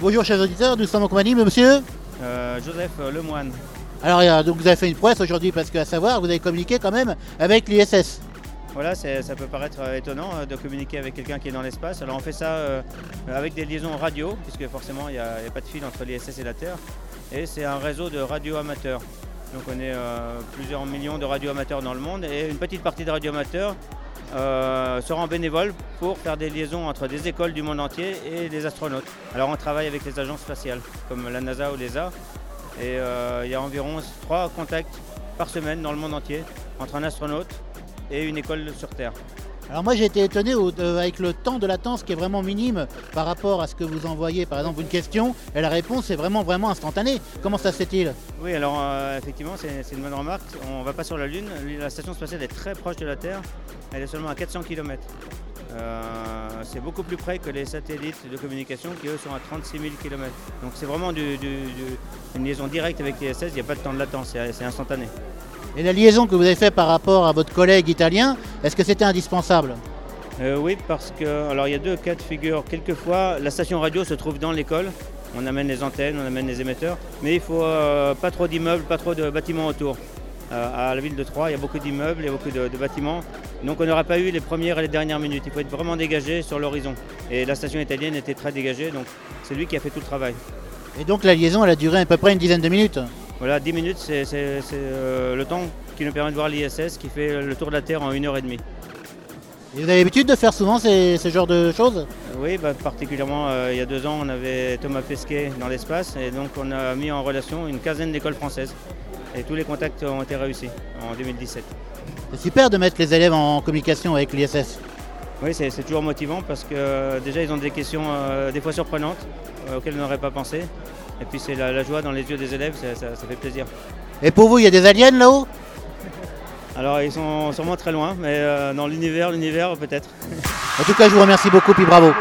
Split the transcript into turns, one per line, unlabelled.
Bonjour chers auditeurs, nous sommes en compagnie de monsieur.
Euh, Joseph Lemoine.
Alors donc, vous avez fait une prouesse aujourd'hui parce qu'à savoir, vous avez communiqué quand même avec l'ISS.
Voilà, ça peut paraître euh, étonnant euh, de communiquer avec quelqu'un qui est dans l'espace. Alors on fait ça euh, avec des liaisons radio, puisque forcément il n'y a, pas de fil entre l'ISS et la Terre. Et c'est un réseau de radio amateurs. Donc on est euh, plusieurs millions de radio amateurs dans le monde et une petite partie de radio amateurs euh, sera en bénévole pour faire des liaisons entre des écoles du monde entier et des astronautes. Alors on travaille avec les agences spatiales comme la NASA ou l'ESA et euh, il y a environ trois contacts par semaine dans le monde entier entre un astronaute et une école sur Terre.
Alors moi j'ai été étonné de- avec le temps de latence qui est vraiment minime par rapport à ce que vous envoyez par exemple une question et la réponse est vraiment vraiment instantanée. Comment ça se fait-il?
Oui, alors euh, effectivement, c'est une bonne remarque. On ne va pas sur la Lune. La station spatiale est très proche de la Terre. Elle est seulement à 400 km. c'est beaucoup plus près que les satellites de communication qui, eux, sont à 36 000 km. Donc c'est vraiment une liaison directe avec l'ISS. Il n'y a pas de temps de latence, c'est instantané.
Et la liaison que vous avez faite par rapport à votre collègue italien, est-ce que c'était indispensable
Euh, oui, parce que alors il y a deux cas de figure. Quelquefois, la station radio se trouve dans l'école. On amène les antennes, on amène les émetteurs, mais il faut euh, pas trop d'immeubles, pas trop de bâtiments autour. Euh, à la ville de Troyes, il y a beaucoup d'immeubles, il y a beaucoup de, de bâtiments. Donc on n'aura pas eu les premières et les dernières minutes. Il faut être vraiment dégagé sur l'horizon. Et la station italienne était très dégagée, donc c'est lui qui a fait tout le travail.
Et donc la liaison elle a duré à peu près une dizaine de minutes.
Voilà, 10 minutes, c'est euh, le temps qui nous permet de voir l'ISS qui fait le tour de la Terre en une heure et demie.
Et vous avez l'habitude de faire souvent ces, ce genre de choses?
Oui, bah, particulièrement euh, il y a deux ans, on avait Thomas Pesquet dans l'espace et donc on a mis en relation une quinzaine d'écoles françaises. Et tous les contacts ont été réussis en 2017.
C'est super de mettre les élèves en communication avec l'ISS.
Oui, c'est toujours motivant parce que euh, déjà ils ont des questions euh, des fois surprenantes euh, auxquelles on n'aurait pas pensé. Et puis c'est la, la joie dans les yeux des élèves, ça, ça- ça fait plaisir.
Et pour vous, il y a des aliens là-haut?
Alors ils sont sûrement très loin, mais euh, dans l'univers, l'univers peut-être.
En tout cas, je vous remercie beaucoup, puis bravo.